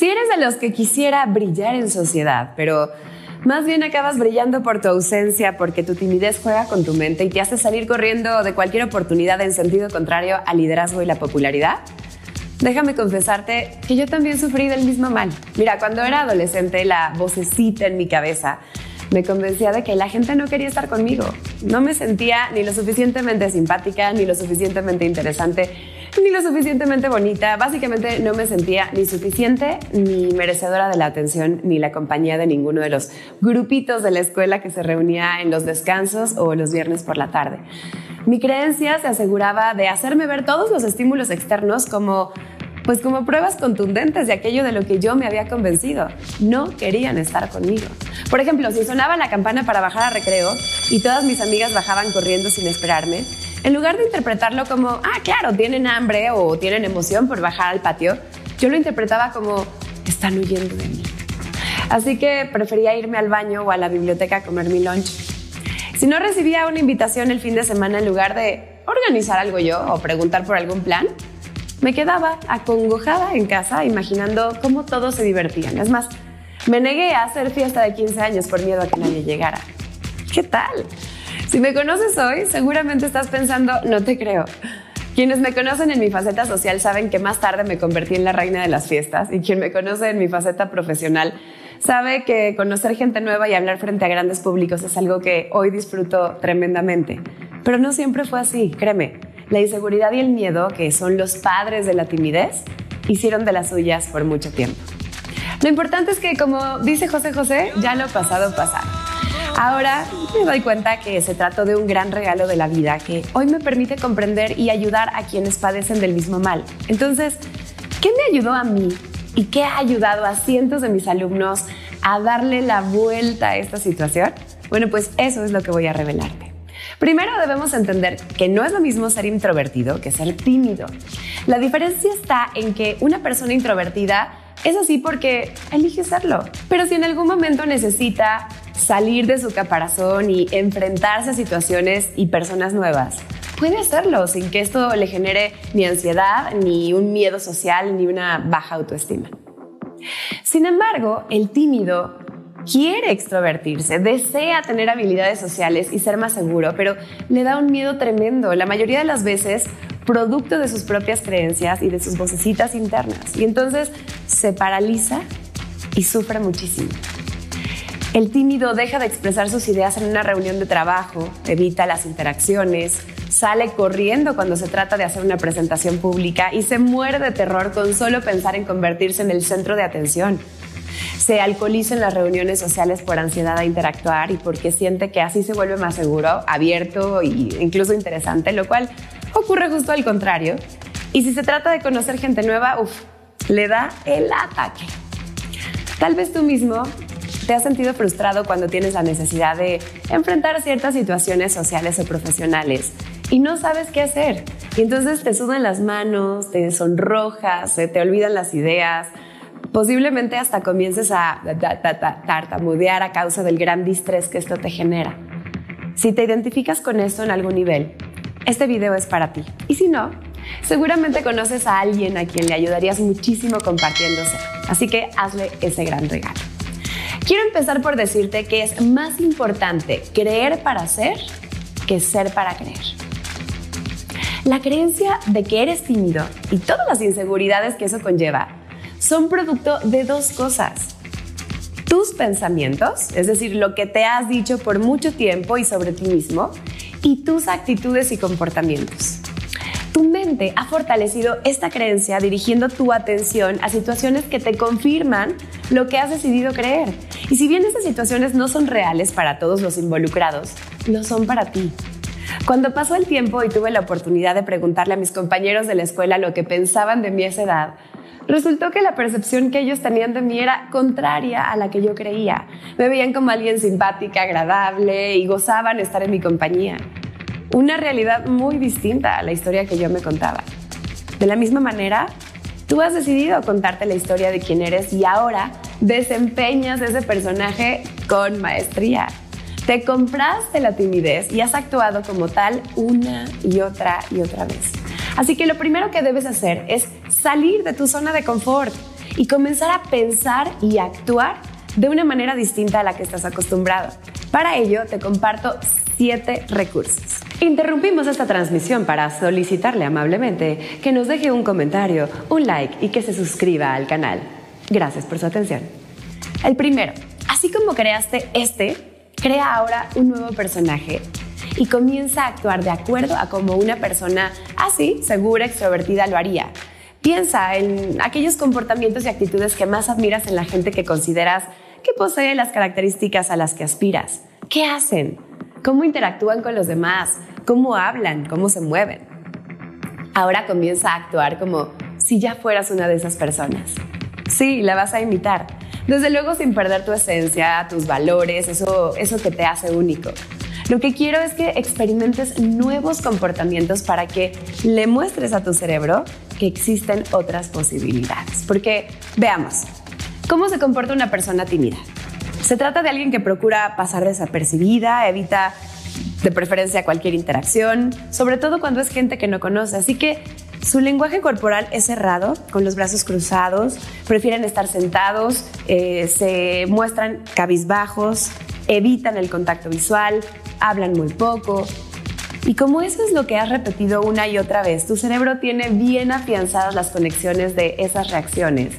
Si eres de los que quisiera brillar en sociedad, pero más bien acabas brillando por tu ausencia porque tu timidez juega con tu mente y te hace salir corriendo de cualquier oportunidad en sentido contrario al liderazgo y la popularidad, Déjame confesarte que yo también sufrí del mismo mal. Mira, cuando era adolescente, la vocecita en mi cabeza me convencía de que la gente no quería estar conmigo. No me sentía ni lo suficientemente simpática, ni lo suficientemente interesante, ni lo suficientemente bonita. Básicamente no me sentía ni suficiente, ni merecedora de la atención, ni la compañía de ninguno de los grupitos de la escuela que se reunía en los descansos o los viernes por la tarde. Mi creencia se aseguraba de hacerme ver todos los estímulos externos como pues como pruebas contundentes de aquello de lo que yo me había convencido. No querían estar conmigo. Por ejemplo, si sonaba la campana para bajar a recreo y todas mis amigas bajaban corriendo sin esperarme, en lugar de interpretarlo como, ah, claro, tienen hambre o tienen emoción por bajar al patio, yo lo interpretaba como, están huyendo de mí. Así que prefería irme al baño o a la biblioteca a comer mi lunch. Si no recibía una invitación el fin de semana en lugar de organizar algo yo o preguntar por algún plan, me quedaba acongojada en casa imaginando cómo todos se divertían. Es más, me negué a hacer fiesta de 15 años por miedo a que nadie llegara. ¿Qué tal? Si me conoces hoy, seguramente estás pensando, no te creo. Quienes me conocen en mi faceta social saben que más tarde me convertí en la reina de las fiestas y quien me conoce en mi faceta profesional sabe que conocer gente nueva y hablar frente a grandes públicos es algo que hoy disfruto tremendamente. Pero no siempre fue así, créeme la inseguridad y el miedo, que son los padres de la timidez, hicieron de las suyas por mucho tiempo. Lo importante es que, como dice José José, ya lo pasado pasado. Ahora me doy cuenta que se trató de un gran regalo de la vida que hoy me permite comprender y ayudar a quienes padecen del mismo mal. Entonces, ¿qué me ayudó a mí y qué ha ayudado a cientos de mis alumnos a darle la vuelta a esta situación? Bueno, pues eso es lo que voy a revelarte. Primero debemos entender que no es lo mismo ser introvertido que ser tímido. La diferencia está en que una persona introvertida es así porque elige serlo. Pero si en algún momento necesita salir de su caparazón y enfrentarse a situaciones y personas nuevas, puede hacerlo sin que esto le genere ni ansiedad, ni un miedo social, ni una baja autoestima. Sin embargo, el tímido quiere extrovertirse, desea tener habilidades sociales y ser más seguro, pero le da un miedo tremendo, la mayoría de las veces producto de sus propias creencias y de sus vocecitas internas. Y entonces se paraliza y sufre muchísimo. El tímido deja de expresar sus ideas en una reunión de trabajo, evita las interacciones, sale corriendo cuando se trata de hacer una presentación pública y se muere de terror con solo pensar en convertirse en el centro de atención se alcoholiza en las reuniones sociales por ansiedad a interactuar y porque siente que así se vuelve más seguro, abierto e incluso interesante, lo cual ocurre justo al contrario. Y si se trata de conocer gente nueva, uff, le da el ataque. Tal vez tú mismo te has sentido frustrado cuando tienes la necesidad de enfrentar ciertas situaciones sociales o profesionales y no sabes qué hacer. Y entonces te sudan las manos, te sonrojas, te olvidan las ideas, Posiblemente hasta comiences a tartamudear a causa del gran distrés que esto te genera. Si te identificas con esto en algún nivel, este video es para ti. Y si no, seguramente conoces a alguien a quien le ayudarías muchísimo compartiéndose. Así que hazle ese gran regalo. Quiero empezar por decirte que es más importante creer para ser que ser para creer. La creencia de que eres tímido y todas las inseguridades que eso conlleva son producto de dos cosas. Tus pensamientos, es decir, lo que te has dicho por mucho tiempo y sobre ti mismo, y tus actitudes y comportamientos. Tu mente ha fortalecido esta creencia dirigiendo tu atención a situaciones que te confirman lo que has decidido creer. Y si bien estas situaciones no son reales para todos los involucrados, lo son para ti. Cuando pasó el tiempo y tuve la oportunidad de preguntarle a mis compañeros de la escuela lo que pensaban de mi esa edad, Resultó que la percepción que ellos tenían de mí era contraria a la que yo creía. Me veían como alguien simpática, agradable y gozaban estar en mi compañía. Una realidad muy distinta a la historia que yo me contaba. De la misma manera, tú has decidido contarte la historia de quién eres y ahora desempeñas ese personaje con maestría. Te compraste la timidez y has actuado como tal una y otra y otra vez. Así que lo primero que debes hacer es salir de tu zona de confort. y comenzar a pensar y actuar de una manera distinta a la que estás acostumbrado. Para ello, te comparto siete recursos. Interrumpimos esta transmisión para solicitarle amablemente que nos deje un comentario, un like y que se suscriba al canal. Gracias por su atención. El primero, así como creaste este, crea ahora un nuevo personaje y comienza a actuar de acuerdo a como una persona así, segura, extrovertida, lo haría. Piensa en aquellos comportamientos y actitudes que más admiras en la gente que consideras que posee las características a las que aspiras. ¿Qué hacen? ¿Cómo interactúan con los demás? ¿Cómo hablan? ¿Cómo se mueven? Ahora comienza a actuar como si ya fueras una de esas personas. Sí, la vas a imitar. Desde luego sin perder tu esencia, tus valores, eso, eso que te hace único. Lo que quiero es que experimentes nuevos comportamientos para que le muestres a tu cerebro que existen otras posibilidades. Porque veamos, ¿cómo se comporta una persona tímida? Se trata de alguien que procura pasar desapercibida, evita de preferencia cualquier interacción, sobre todo cuando es gente que no conoce. Así que su lenguaje corporal es cerrado, con los brazos cruzados, prefieren estar sentados, eh, se muestran cabizbajos, evitan el contacto visual, hablan muy poco. Y como eso es lo que has repetido una y otra vez, tu cerebro tiene bien afianzadas las conexiones de esas reacciones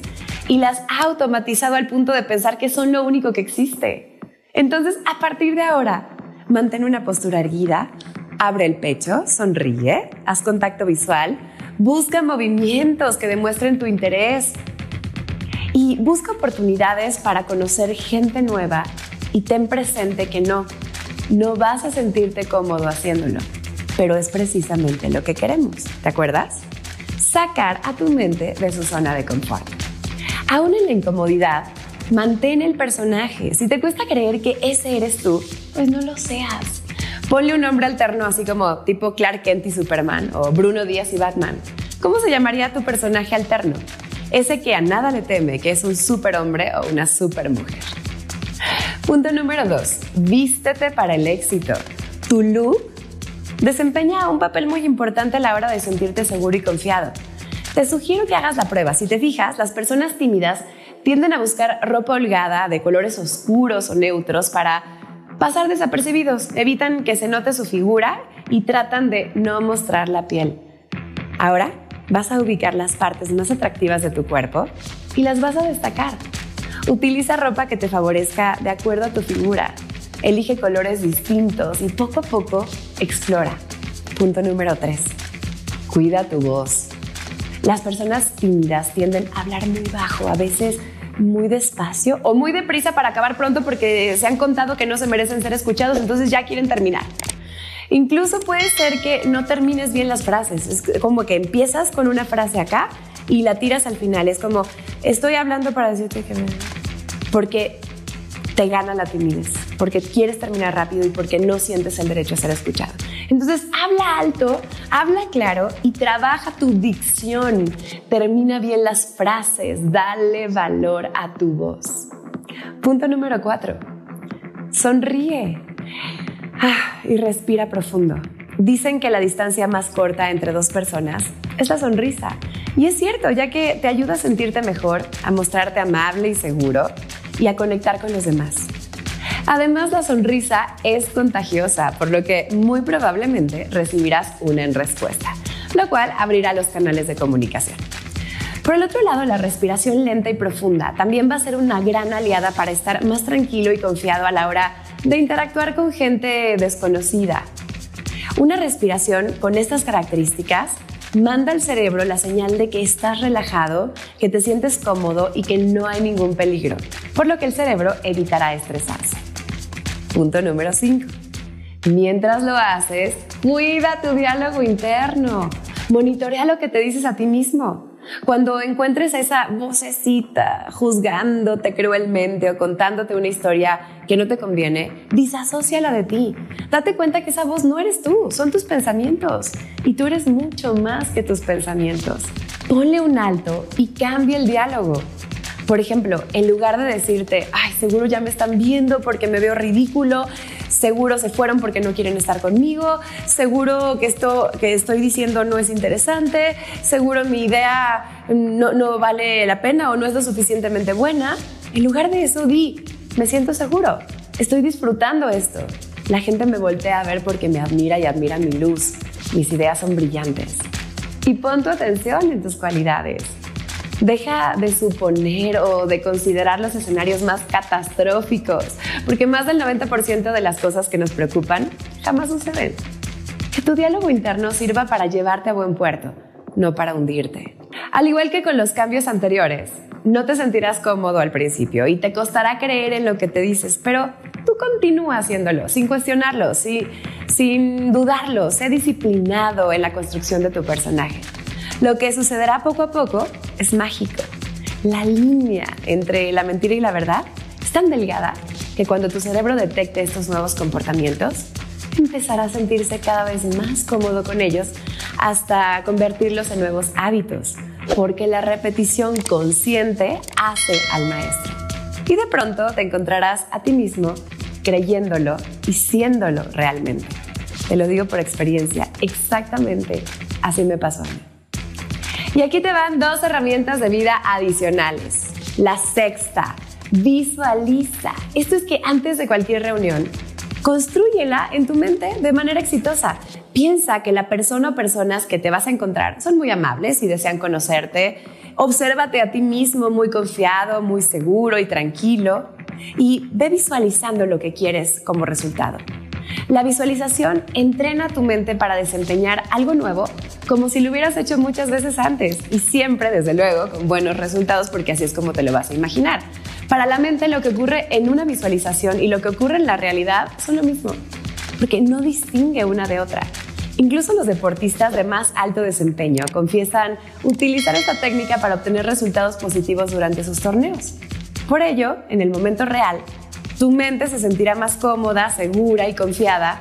y las ha automatizado al punto de pensar que son lo único que existe. Entonces, a partir de ahora, mantén una postura erguida, abre el pecho, sonríe, haz contacto visual, busca movimientos que demuestren tu interés y busca oportunidades para conocer gente nueva y ten presente que no, no vas a sentirte cómodo haciéndolo, pero es precisamente lo que queremos, ¿te acuerdas? Sacar a tu mente de su zona de confort. Aún en la incomodidad, mantén el personaje. Si te cuesta creer que ese eres tú, pues no lo seas. Ponle un nombre alterno así como tipo Clark Kent y Superman o Bruno Díaz y Batman. ¿Cómo se llamaría tu personaje alterno? Ese que a nada le teme, que es un superhombre o una supermujer. Punto número 2. Vístete para el éxito. Tu look desempeña un papel muy importante a la hora de sentirte seguro y confiado. Te sugiero que hagas la prueba. Si te fijas, las personas tímidas tienden a buscar ropa holgada de colores oscuros o neutros para pasar desapercibidos. Evitan que se note su figura y tratan de no mostrar la piel. Ahora vas a ubicar las partes más atractivas de tu cuerpo y las vas a destacar. Utiliza ropa que te favorezca de acuerdo a tu figura. Elige colores distintos y poco a poco explora. Punto número 3. Cuida tu voz. Las personas tímidas tienden a hablar muy bajo, a veces muy despacio o muy deprisa para acabar pronto porque se han contado que no se merecen ser escuchados, entonces ya quieren terminar. Incluso puede ser que no termines bien las frases. Es como que empiezas con una frase acá y la tiras al final. Es como, estoy hablando para decirte que me... Porque te gana la timidez, porque quieres terminar rápido y porque no sientes el derecho a ser escuchado. Entonces, habla alto, habla claro y trabaja tu dicción. Termina bien las frases, dale valor a tu voz. Punto número cuatro. Sonríe ah, y respira profundo. Dicen que la distancia más corta entre dos personas es la sonrisa. Y es cierto, ya que te ayuda a sentirte mejor, a mostrarte amable y seguro y a conectar con los demás. Además, la sonrisa es contagiosa, por lo que muy probablemente recibirás una en respuesta, lo cual abrirá los canales de comunicación. Por el otro lado, la respiración lenta y profunda también va a ser una gran aliada para estar más tranquilo y confiado a la hora de interactuar con gente desconocida. Una respiración con estas características manda al cerebro la señal de que estás relajado, que te sientes cómodo y que no hay ningún peligro, por lo que el cerebro evitará estresarse. Punto número 5. Mientras lo haces, cuida tu diálogo interno. Monitorea lo que te dices a ti mismo. Cuando encuentres esa vocecita juzgándote cruelmente o contándote una historia que no te conviene, disasóciala de ti. Date cuenta que esa voz no eres tú, son tus pensamientos. Y tú eres mucho más que tus pensamientos. Ponle un alto y cambia el diálogo. Por ejemplo, en lugar de decirte, ay, seguro ya me están viendo porque me veo ridículo, seguro se fueron porque no quieren estar conmigo, seguro que esto que estoy diciendo no es interesante, seguro mi idea no, no vale la pena o no es lo suficientemente buena. En lugar de eso, di, me siento seguro, estoy disfrutando esto. La gente me voltea a ver porque me admira y admira mi luz. Mis ideas son brillantes. Y pon tu atención en tus cualidades. Deja de suponer o de considerar los escenarios más catastróficos, porque más del 90% de las cosas que nos preocupan jamás suceden. Que tu diálogo interno sirva para llevarte a buen puerto, no para hundirte. Al igual que con los cambios anteriores, no te sentirás cómodo al principio y te costará creer en lo que te dices, pero tú continúa haciéndolo sin cuestionarlo, sin dudarlo, sé disciplinado en la construcción de tu personaje. Lo que sucederá poco a poco es mágico. La línea entre la mentira y la verdad es tan delgada que cuando tu cerebro detecte estos nuevos comportamientos, empezará a sentirse cada vez más cómodo con ellos hasta convertirlos en nuevos hábitos, porque la repetición consciente hace al maestro. Y de pronto te encontrarás a ti mismo creyéndolo y siéndolo realmente. Te lo digo por experiencia, exactamente así me pasó a mí. Y aquí te van dos herramientas de vida adicionales. La sexta, visualiza. Esto es que antes de cualquier reunión, construyela en tu mente de manera exitosa. Piensa que la persona o personas que te vas a encontrar son muy amables y desean conocerte. Obsérvate a ti mismo muy confiado, muy seguro y tranquilo y ve visualizando lo que quieres como resultado. La visualización entrena tu mente para desempeñar algo nuevo como si lo hubieras hecho muchas veces antes y siempre, desde luego, con buenos resultados porque así es como te lo vas a imaginar. Para la mente lo que ocurre en una visualización y lo que ocurre en la realidad son lo mismo, porque no distingue una de otra. Incluso los deportistas de más alto desempeño confiesan utilizar esta técnica para obtener resultados positivos durante sus torneos. Por ello, en el momento real, tu mente se sentirá más cómoda, segura y confiada,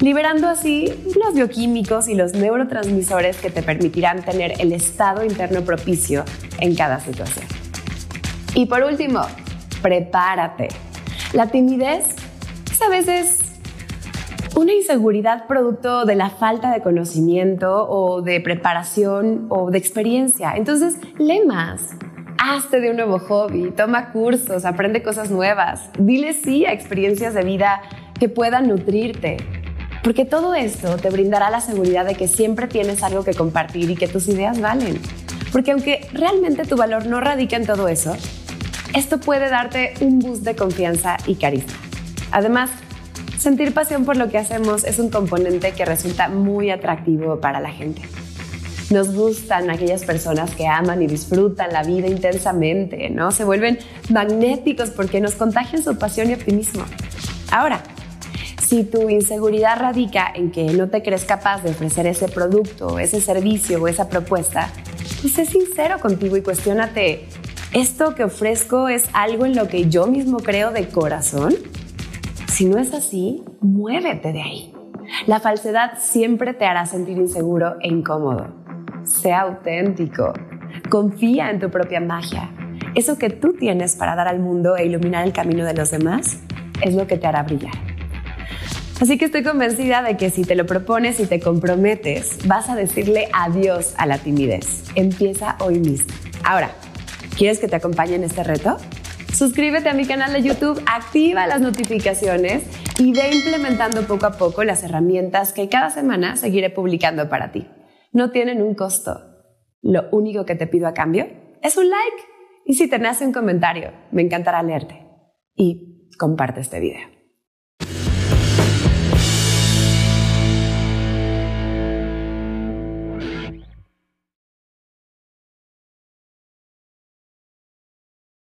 liberando así los bioquímicos y los neurotransmisores que te permitirán tener el estado interno propicio en cada situación. Y por último, prepárate. La timidez es a veces una inseguridad producto de la falta de conocimiento o de preparación o de experiencia. Entonces, lee más, hazte de un nuevo hobby, toma cursos, aprende cosas nuevas, dile sí a experiencias de vida que puedan nutrirte. Porque todo esto te brindará la seguridad de que siempre tienes algo que compartir y que tus ideas valen. Porque aunque realmente tu valor no radica en todo eso, esto puede darte un boost de confianza y carisma. Además, sentir pasión por lo que hacemos es un componente que resulta muy atractivo para la gente. Nos gustan aquellas personas que aman y disfrutan la vida intensamente, ¿no? Se vuelven magnéticos porque nos contagian su pasión y optimismo. Ahora, si tu inseguridad radica en que no te crees capaz de ofrecer ese producto, ese servicio o esa propuesta, pues sé sincero contigo y cuestiónate, ¿esto que ofrezco es algo en lo que yo mismo creo de corazón? Si no es así, muévete de ahí. La falsedad siempre te hará sentir inseguro e incómodo sea auténtico, confía en tu propia magia. Eso que tú tienes para dar al mundo e iluminar el camino de los demás es lo que te hará brillar. Así que estoy convencida de que si te lo propones y te comprometes, vas a decirle adiós a la timidez. Empieza hoy mismo. Ahora, ¿quieres que te acompañe en este reto? Suscríbete a mi canal de YouTube, activa las notificaciones y ve implementando poco a poco las herramientas que cada semana seguiré publicando para ti no tienen un costo. Lo único que te pido a cambio es un like y si te nace un comentario, me encantará leerte. Y comparte este video.